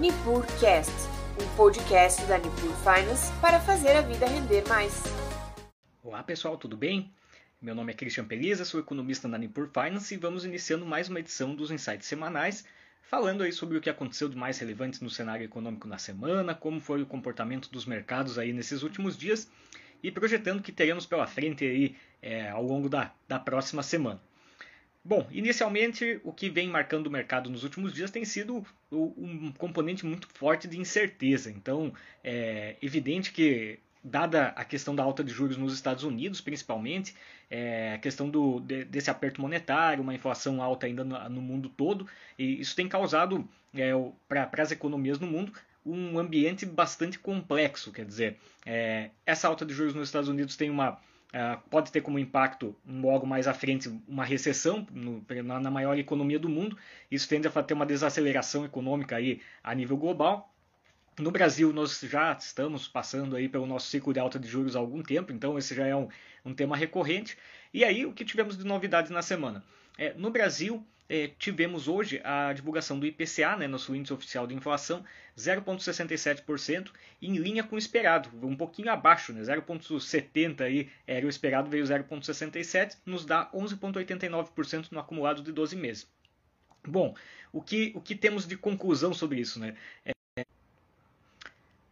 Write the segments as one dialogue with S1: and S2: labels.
S1: NipurCast, um podcast da Nipur Finance para fazer a vida render mais.
S2: Olá pessoal, tudo bem? Meu nome é Christian Peliza, sou economista na Nipur Finance e vamos iniciando mais uma edição dos Insights Semanais, falando aí sobre o que aconteceu de mais relevante no cenário econômico na semana, como foi o comportamento dos mercados aí nesses últimos dias e projetando o que teremos pela frente aí é, ao longo da, da próxima semana. Bom, inicialmente o que vem marcando o mercado nos últimos dias tem sido um componente muito forte de incerteza. Então, é evidente que, dada a questão da alta de juros nos Estados Unidos, principalmente, é, a questão do, desse aperto monetário, uma inflação alta ainda no, no mundo todo, e isso tem causado é, para as economias no mundo um ambiente bastante complexo. Quer dizer, é, essa alta de juros nos Estados Unidos tem uma pode ter como impacto logo mais à frente uma recessão no, na, na, maior economia do mundo. Isso tende a ter uma desaceleração econômica aí a nível global. No Brasil, nós já estamos passando aí pelo nosso ciclo de alta de juros há algum tempo, então esse já é um, um tema recorrente. E aí, o que tivemos de novidades na semana? É, no Brasil, é, tivemos hoje a divulgação do IPCA, né, nosso índice oficial de inflação, 0,67%, em linha com o esperado, um pouquinho abaixo, né, 0,70% aí era o esperado, veio 0,67%, nos dá 11,89% no acumulado de 12 meses. Bom, o que, o que temos de conclusão sobre isso? Né? É,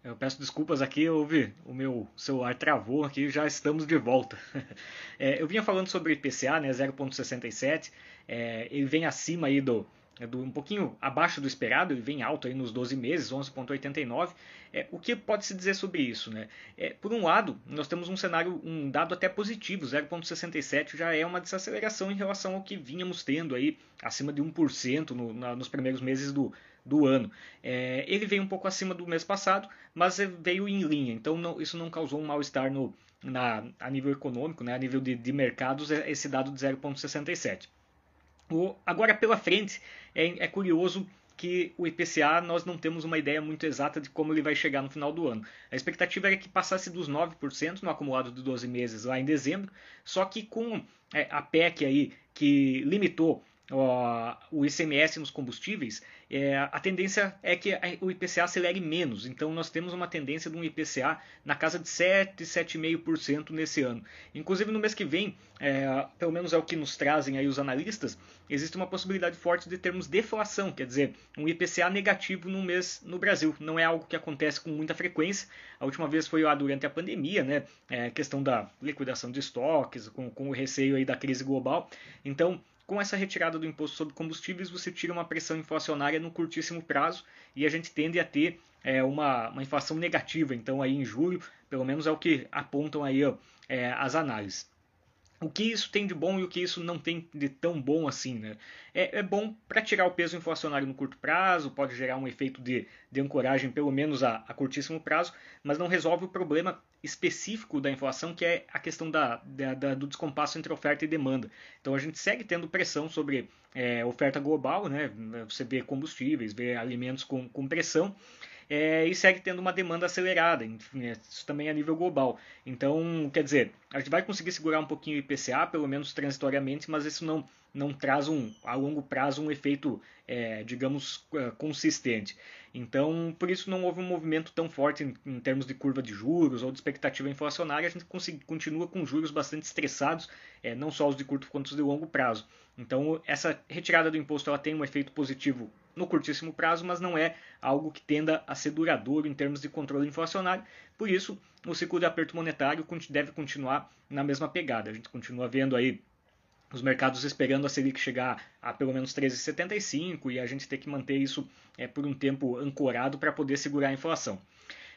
S2: eu peço desculpas aqui, ouvi, o meu celular travou aqui, já estamos de volta. É, eu vinha falando sobre IPCA, né, 0,67, é, ele vem acima aí do, do, um pouquinho abaixo do esperado, ele vem alto aí nos 12 meses, 11,89. É, o que pode se dizer sobre isso? Né? É, por um lado, nós temos um cenário, um dado até positivo, 0,67 já é uma desaceleração em relação ao que vínhamos tendo aí acima de 1% no, na, nos primeiros meses do, do ano. É, ele veio um pouco acima do mês passado, mas veio em linha, então não, isso não causou um mal-estar no, na, a nível econômico, né, a nível de, de mercados, é, esse dado de 0,67. Agora, pela frente, é, é curioso que o IPCA nós não temos uma ideia muito exata de como ele vai chegar no final do ano. A expectativa era que passasse dos 9% no acumulado de 12 meses lá em dezembro, só que com é, a PEC aí que limitou o ICMS nos combustíveis, é, a tendência é que o IPCA acelere menos. Então nós temos uma tendência de um IPCA na casa de 7, 7,5% nesse ano. Inclusive no mês que vem, é, pelo menos é o que nos trazem aí os analistas, existe uma possibilidade forte de termos deflação, quer dizer, um IPCA negativo no mês no Brasil. Não é algo que acontece com muita frequência. A última vez foi lá durante a pandemia, né? É, questão da liquidação de estoques, com, com o receio aí da crise global. Então com essa retirada do imposto sobre combustíveis, você tira uma pressão inflacionária no curtíssimo prazo e a gente tende a ter é, uma, uma inflação negativa. Então, aí em julho, pelo menos é o que apontam aí ó, é, as análises o que isso tem de bom e o que isso não tem de tão bom assim, né? É, é bom para tirar o peso inflacionário no curto prazo, pode gerar um efeito de, de ancoragem pelo menos a, a curtíssimo prazo, mas não resolve o problema específico da inflação, que é a questão da, da, da do descompasso entre oferta e demanda. Então a gente segue tendo pressão sobre é, oferta global, né? Você vê combustíveis, vê alimentos com, com pressão, é, e segue tendo uma demanda acelerada, é, isso também a nível global. Então, quer dizer, a gente vai conseguir segurar um pouquinho o IPCA, pelo menos transitoriamente, mas isso não, não traz um, a longo prazo um efeito, é, digamos, é, consistente. Então, por isso não houve um movimento tão forte em, em, termos de curva de juros ou de expectativa inflacionária. A gente continua com juros bastante estressados, é, não só os de curto quanto os de longo prazo. Então, essa retirada do imposto ela tem um efeito positivo no curtíssimo prazo, mas não é algo que tenda a ser duradouro em termos de controle inflacionário. Por isso, o ciclo de aperto monetário deve continuar na mesma pegada. A gente continua vendo aí os mercados esperando a Selic chegar a pelo menos 13,75 e a gente ter que manter isso é, por um tempo ancorado para poder segurar a inflação.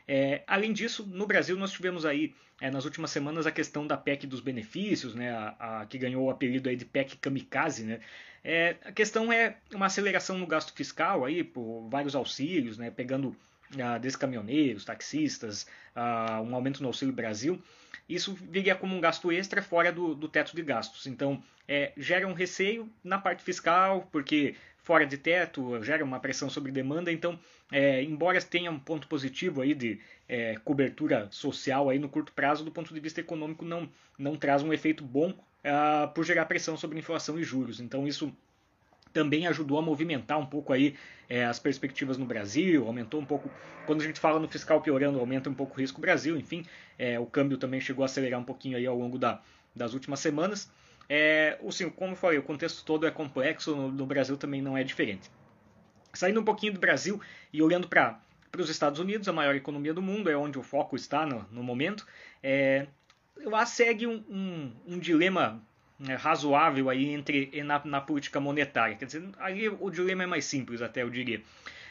S2: É, além disso, no Brasil nós tivemos aí é, nas últimas semanas a questão da PEC dos benefícios, né, a, a que ganhou o apelido aí de PEC kamikaze. Né. É, a questão é uma aceleração no gasto fiscal aí por vários auxílios, né, pegando ah, desde caminhoneiros, taxistas, ah, um aumento no Auxílio Brasil. Isso viria como um gasto extra fora do, do teto de gastos. Então, é, gera um receio na parte fiscal, porque fora de teto gera uma pressão sobre demanda. Então, é, embora tenha um ponto positivo aí de é, cobertura social aí no curto prazo, do ponto de vista econômico, não, não traz um efeito bom uh, por gerar pressão sobre inflação e juros. Então, isso também ajudou a movimentar um pouco aí é, as perspectivas no Brasil, aumentou um pouco. Quando a gente fala no fiscal piorando, aumenta um pouco o risco Brasil, enfim, é, o câmbio também chegou a acelerar um pouquinho aí ao longo da, das últimas semanas. É, assim, como eu falei, o contexto todo é complexo, no, no Brasil também não é diferente. Saindo um pouquinho do Brasil e olhando para os Estados Unidos, a maior economia do mundo, é onde o foco está no, no momento, é, lá segue um, um, um dilema né, razoável aí entre na, na, política monetária. Quer dizer, aí o dilema é mais simples, até eu diria.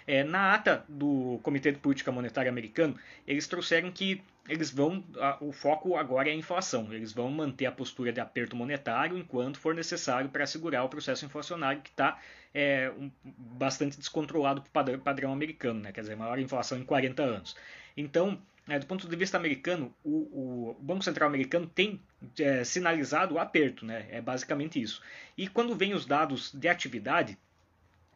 S2: É, na ata do Comitê de Política Monetária americano, eles trouxeram que eles vão, a, o foco agora é a inflação. Eles vão manter a postura de aperto monetário enquanto for necessário para segurar o processo inflacionário que está é, um, bastante descontrolado para o padrão, padrão, americano, né? quer dizer, maior inflação em 40 anos. Então, é, do ponto de vista americano, o, o Banco Central americano tem é, sinalizado o aperto, né? é basicamente isso. E quando vem os dados de atividade,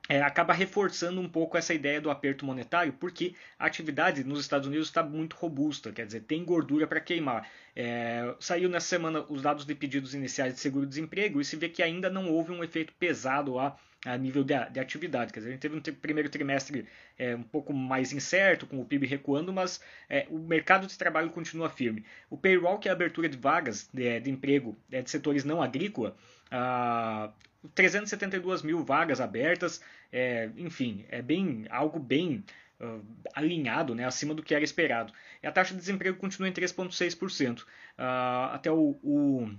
S2: é, acaba reforçando um pouco essa ideia do aperto monetário, porque a atividade nos Estados Unidos está muito robusta, quer dizer, tem gordura para queimar. É, saiu nessa semana os dados de pedidos iniciais de seguro-desemprego e se vê que ainda não houve um efeito pesado lá a nível de, de atividade. Quer dizer, a gente teve um primeiro trimestre é, um pouco mais incerto, com o PIB recuando, mas é, o mercado de trabalho continua firme. O payroll, que é a abertura de vagas de, de emprego é, de setores não agrícola, ah, 372 mil vagas abertas, é, enfim, é bem algo bem uh, alinhado, né, acima do que era esperado. E a taxa de desemprego continua em 3,6%. Uh, ah, até o, o,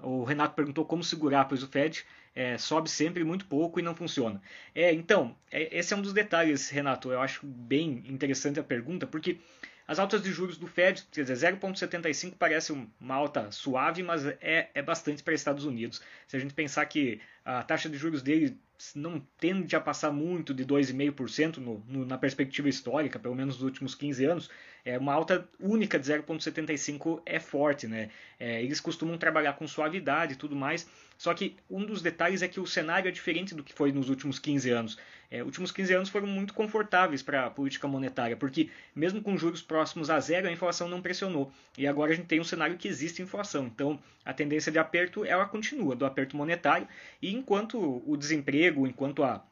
S2: o, Renato perguntou como segurar, pois o Fed é, sobe sempre muito pouco e não funciona. É, então, é, esse é um dos detalhes, Renato. Eu acho bem interessante a pergunta, porque as altas de juros do Fed, quer dizer, 0,75 parece uma alta suave, mas é, é bastante para Estados Unidos. Se a gente pensar que a taxa de juros dele não tende a passar muito de 2,5% no, no, na perspectiva histórica, pelo menos nos últimos 15 anos, é uma alta única de 0,75 é forte, né? É, eles costumam trabalhar com suavidade e tudo mais, só que um dos detalhes é que o cenário é diferente do que foi nos últimos 15 anos. É, últimos 15 anos foram muito confortáveis para a política monetária, porque mesmo com juros próximos a zero, a inflação não pressionou. E agora a gente tem um cenário que existe inflação. Então a tendência de aperto ela continua, do aperto monetário, e enquanto o desemprego, enquanto a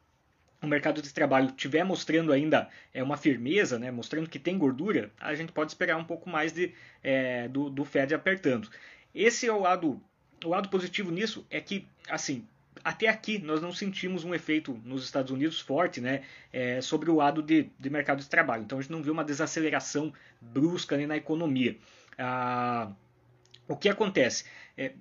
S2: o mercado de trabalho estiver mostrando ainda é, uma firmeza, né, mostrando que tem gordura, a gente pode esperar um pouco mais de, é, do, do Fed apertando. Esse é o lado, o lado positivo nisso é que, assim, até aqui nós não sentimos um efeito nos Estados Unidos forte né, é, sobre o lado de, de mercado de trabalho. Então a gente não viu uma desaceleração brusca né, na economia. Ah, o que acontece? É,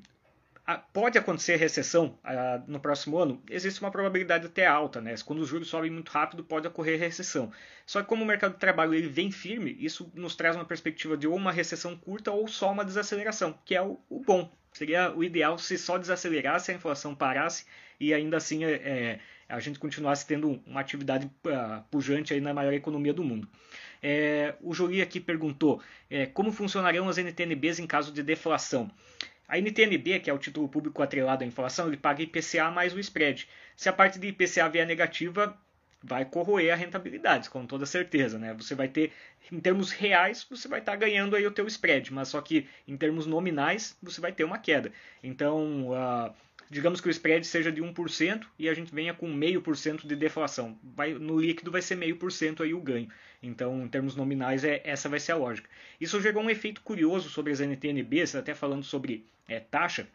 S2: pode acontecer recessão uh, no próximo ano? Existe uma probabilidade até alta, né? Quando os juros sobem muito rápido, pode ocorrer recessão. Só que como o mercado de trabalho ele vem firme, isso nos traz uma perspectiva de ou uma recessão curta ou só uma desaceleração, que é o, o bom. Seria o ideal se só desacelerasse, a inflação parasse e ainda assim é, é, a gente continuasse tendo uma atividade uh, pujante aí na maior economia do mundo. É, o Jolie aqui perguntou é, como funcionariam as NTNBs em caso de deflação. A NTNB, que é o título público atrelado à inflação, ele paga IPCA mais o spread. Se a parte de IPCA vier negativa, vai corroer a rentabilidade, com toda certeza, né? Você vai ter, em termos reais, você vai estar tá ganhando aí o teu spread, mas só que em termos nominais, você vai ter uma queda. Então, uh, digamos que o spread seja de 1% e a gente venha com 0,5% de deflação. Vai, no líquido vai ser 0,5% aí o ganho. Então, em termos nominais, é, essa vai ser a lógica. Isso gerou um efeito curioso sobre as NTNBs, até falando sobre é, taxa.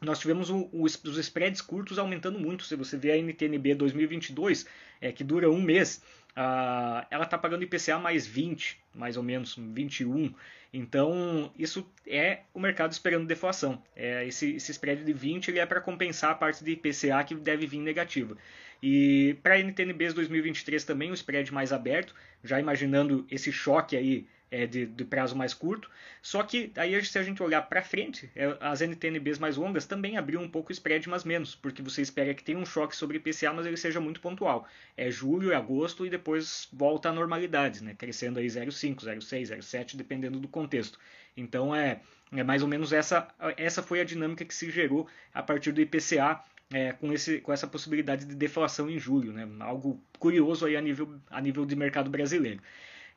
S2: Nós tivemos o, o, os spreads curtos aumentando muito. Se você vê a NTNB 2022, é, que dura um mês, uh, ela está pagando IPCA mais 20, mais ou menos, 21. Então, isso é o mercado esperando deflação. É, esse, esse spread de 20 ele é para compensar a parte de IPCA que deve vir negativa. E para a NTNBs 2023 também o spread mais aberto, já imaginando esse choque aí é, de, de, prazo mais curto. Só que aí se a gente olhar para frente, é, as NTNBs mais longas também abriram um pouco o spread, mas menos, porque você espera que tenha um choque sobre IPCA, mas ele seja muito pontual. É julho, é agosto e depois volta à normalidade, né? crescendo aí 0,5, 0,6, 0,7, dependendo do contexto. Então é, é mais ou menos essa, essa foi a dinâmica que se gerou a partir do IPCA é, com, esse, com essa possibilidade de deflação em julho, né? algo curioso aí a nível, a nível de mercado brasileiro.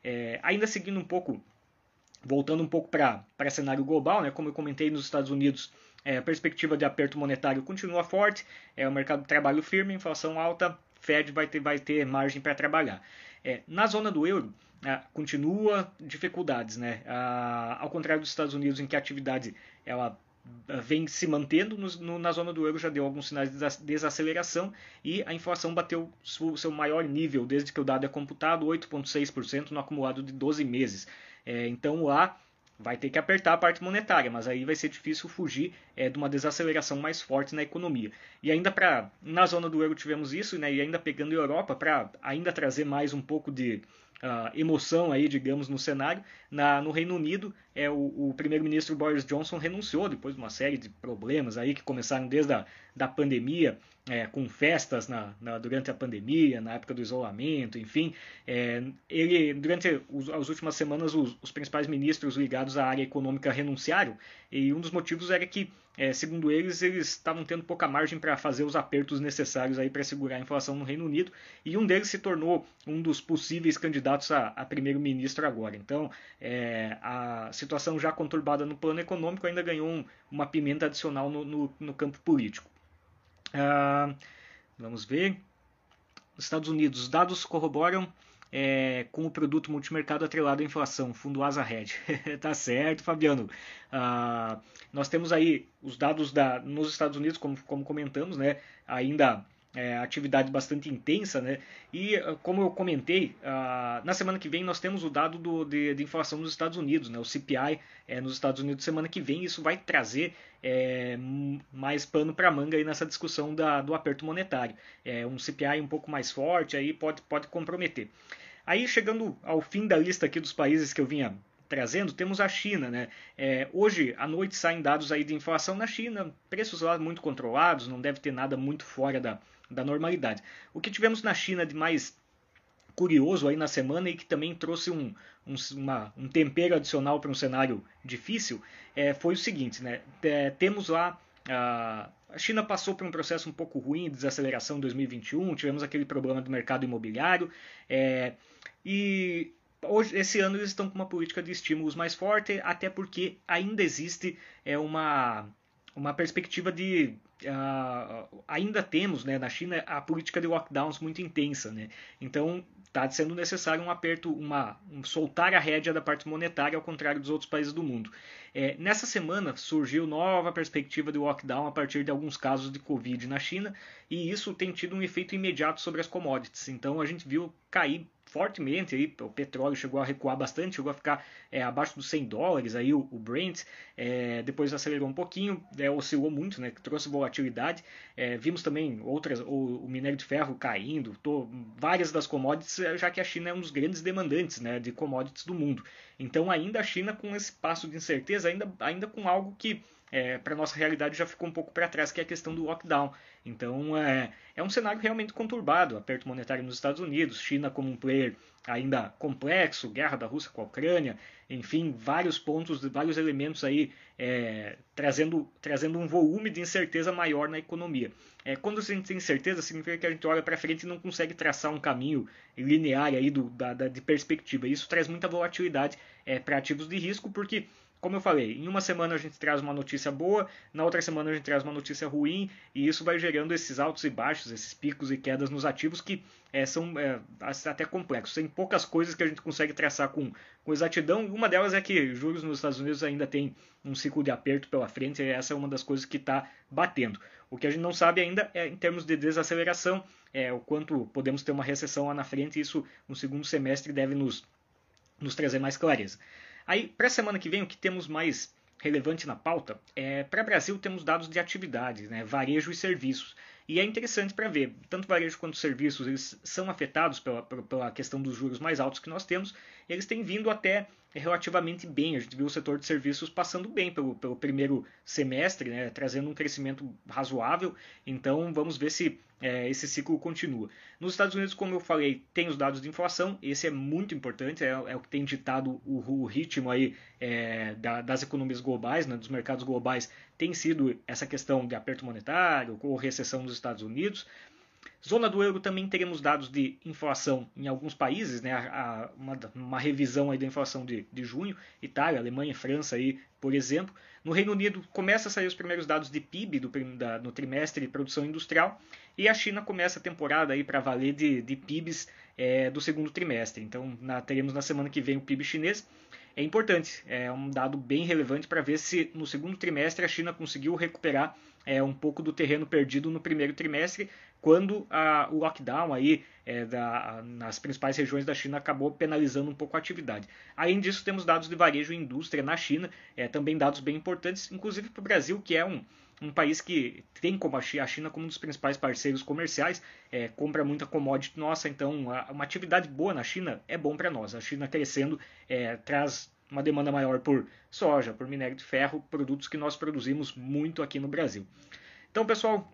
S2: É, ainda seguindo um pouco, voltando um pouco para cenário global, né, como eu comentei nos Estados Unidos, é, a perspectiva de aperto monetário continua forte, é o mercado de trabalho firme, inflação alta, Fed vai ter, vai ter margem para trabalhar. É, na zona do euro, é, continua dificuldades, né? Ah, ao contrário dos Estados Unidos, em que a atividade ela ah, vem se mantendo no, no, na zona do euro, já deu alguns sinais de desaceleração e a inflação bateu o seu maior nível desde que o dado é computado, 8,6% no acumulado de 12 meses. É, então lá vai ter que apertar a parte monetária, mas aí vai ser difícil fugir é, de uma desaceleração mais forte na economia. E ainda para na zona do euro tivemos isso, né, e ainda pegando a Europa para ainda trazer mais um pouco de uh, emoção aí, digamos, no cenário. Na, no Reino Unido, é, o, o primeiro-ministro Boris Johnson renunciou depois de uma série de problemas aí que começaram desde a da pandemia, é, com festas na, na, durante a pandemia, na época do isolamento, enfim. É, ele, durante os, as últimas semanas, os, os, principais ministros ligados à área econômica renunciaram, e um dos motivos era que, é, segundo eles, eles estavam tendo pouca margem para fazer os apertos necessários aí para segurar a inflação no Reino Unido, e um deles se tornou um dos possíveis candidatos a, a primeiro-ministro agora. Então, é, a situação já conturbada no plano econômico ainda ganhou um, uma pimenta adicional no, no, no campo político. Ah, vamos ver. Estados Unidos, os dados corroboram é, com o produto multimercado atrelado à inflação, fundo Asa Red. tá certo, Fabiano. Ah, nós temos aí os dados da, nos Estados Unidos, como, como comentamos, né, ainda é, atividade bastante intensa, né? E ah, como eu comentei, uh, na semana que vem nós temos o dado do, de, de, inflação nos Estados Unidos, né? O CPI é, nos Estados Unidos semana que vem. Isso vai trazer é, mais pano para manga aí nessa discussão da, do aperto monetário. É, um CPI um pouco mais forte aí pode, pode comprometer. Aí chegando ao fim da lista aqui dos países que eu vinha trazendo, temos a China. Né? É, hoje à noite saem dados aí de inflação na China, preços lá muito controlados, não deve ter nada muito fora da, da normalidade. O que tivemos na China de mais curioso aí na semana e que também trouxe um, um, uma, um tempero adicional para um cenário difícil é, foi o seguinte, né? É, temos lá a, a China passou por um processo um pouco ruim de desaceleração em 2021, tivemos aquele problema do mercado imobiliário é, e hoje, esse ano eles estão com uma política de estímulos mais forte, até porque ainda existe é, uma, uma perspectiva de uh, ainda temos né, na China a política de lockdowns muito intensa. Né? Então está sendo necessário um aperto, uma, um, soltar a rédea da parte monetária, ao contrário dos outros países do mundo. É, nessa semana surgiu nova perspectiva de lockdown a partir de alguns casos de Covid na China, e isso tem tido um efeito imediato sobre as commodities. Então a gente viu cair fortemente aí, o petróleo chegou a recuar bastante, chegou a ficar é, abaixo dos 100 dólares aí o, o Brent, é, depois acelerou um pouquinho, é, oscilou muito, né, trouxe volatilidade. É, vimos também outras, o, o, minério de ferro caindo, tô, várias das commodities, é, já que a China é um dos grandes demandantes né, de commodities do mundo. Então ainda a China com esse passo de incerteza, ainda, ainda com algo que é, para nossa realidade já ficou um pouco para trás, que é a questão do lockdown. Então é, é um cenário realmente conturbado, aperto monetário nos Estados Unidos, China como um player ainda complexo, guerra da Rússia com a Ucrânia, enfim, vários pontos, vários elementos aí é, trazendo, trazendo um volume de incerteza maior na economia. É, quando a gente tem incerteza, significa que a gente olha para frente e não consegue traçar um caminho linear aí do, da, da de perspectiva. Isso traz muita volatilidade é, para ativos de risco, porque como eu falei, em uma semana a gente traz uma notícia boa, na outra semana a gente traz uma notícia ruim, e isso vai gerando esses altos e baixos, esses picos e quedas nos ativos que é, são é, até complexos. Tem poucas coisas que a gente consegue traçar com, com exatidão. Uma delas é que juros nos Estados Unidos ainda tem um ciclo de aperto pela frente, e essa é uma das coisas que está batendo. O que a gente não sabe ainda é em termos de desaceleração, é, o quanto podemos ter uma recessão lá na frente, e isso no segundo semestre deve nos, nos trazer mais clareza. Aí, para a semana que vem, o que temos mais relevante na pauta é para Brasil temos dados de atividades, né, varejo e serviços. E é interessante para ver, tanto varejo quanto serviços, eles são afetados pela, pela questão dos juros mais altos que nós temos, eles têm vindo até relativamente bem. A gente viu o setor de serviços passando bem pelo, pelo primeiro semestre, né, trazendo um crescimento razoável. Então vamos ver se é, esse ciclo continua. Nos Estados Unidos, como eu falei, tem os dados de inflação, esse é muito importante, é, é o que tem ditado o, o ritmo aí, é, da, das economias globais, né, dos mercados globais, tem sido essa questão de aperto monetário ou recessão nos Estados Unidos. Zona do euro também teremos dados de inflação em alguns países, né? Uma, uma, revisão aí da inflação de, de junho, Itália, Alemanha, França aí, por exemplo. No Reino Unido começa a sair os primeiros dados de PIB do, da, no trimestre de produção industrial e a China começa a temporada aí para valer de, de PIBs é, do segundo trimestre. Então na, teremos na semana que vem o PIB chinês é importante, é um dado bem relevante para ver se no segundo trimestre a China conseguiu recuperar é, um pouco do terreno perdido no primeiro trimestre, quando a, o lockdown aí é, da, nas principais regiões da China acabou penalizando um pouco a atividade. Além disso, temos dados de varejo e indústria na China, é, também dados bem importantes, inclusive para o Brasil, que é um, um país que tem como a China como um dos principais parceiros comerciais, é, compra muita commodity nossa, então uma atividade boa na China é bom para nós. A China crescendo é, traz uma demanda maior por soja, por minério de ferro, produtos que nós produzimos muito aqui no Brasil. Então, pessoal,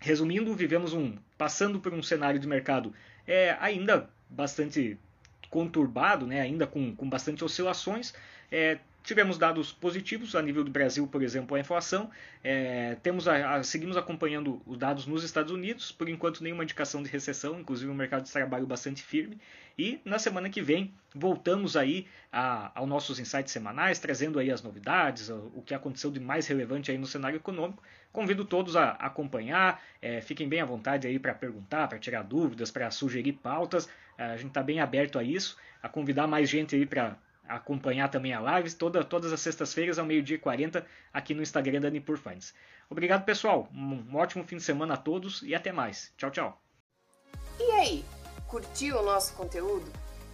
S2: resumindo, vivemos um passando por um cenário de mercado é, ainda bastante conturbado, né, ainda com, com bastante oscilações. É, Tivemos dados positivos a nível do Brasil, por exemplo, a inflação. É, temos a, a, seguimos acompanhando os dados nos Estados Unidos, por enquanto nenhuma indicação de recessão, inclusive um mercado de trabalho bastante firme. E na semana que vem voltamos aí a, aos nossos insights semanais, trazendo aí as novidades, o, o, que aconteceu de mais relevante aí no cenário econômico. Convido todos a, acompanhar, é, fiquem bem à vontade aí para perguntar, para tirar dúvidas, para sugerir pautas. A gente está bem aberto a isso, a convidar mais gente aí para acompanhar também a live toda, todas as sextas-feiras ao meio-dia e 40 aqui no Instagram da Nipur Finance. Obrigado, pessoal. Um ótimo fim de semana a todos e até mais. Tchau, tchau.
S1: E aí, curtiu o nosso conteúdo?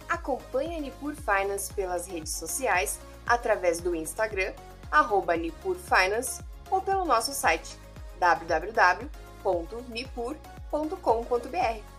S1: Acompanhe a Nipur Finance pelas redes sociais, através do Instagram, arroba Nipur Finance, ou pelo nosso site www.nipur.com.br.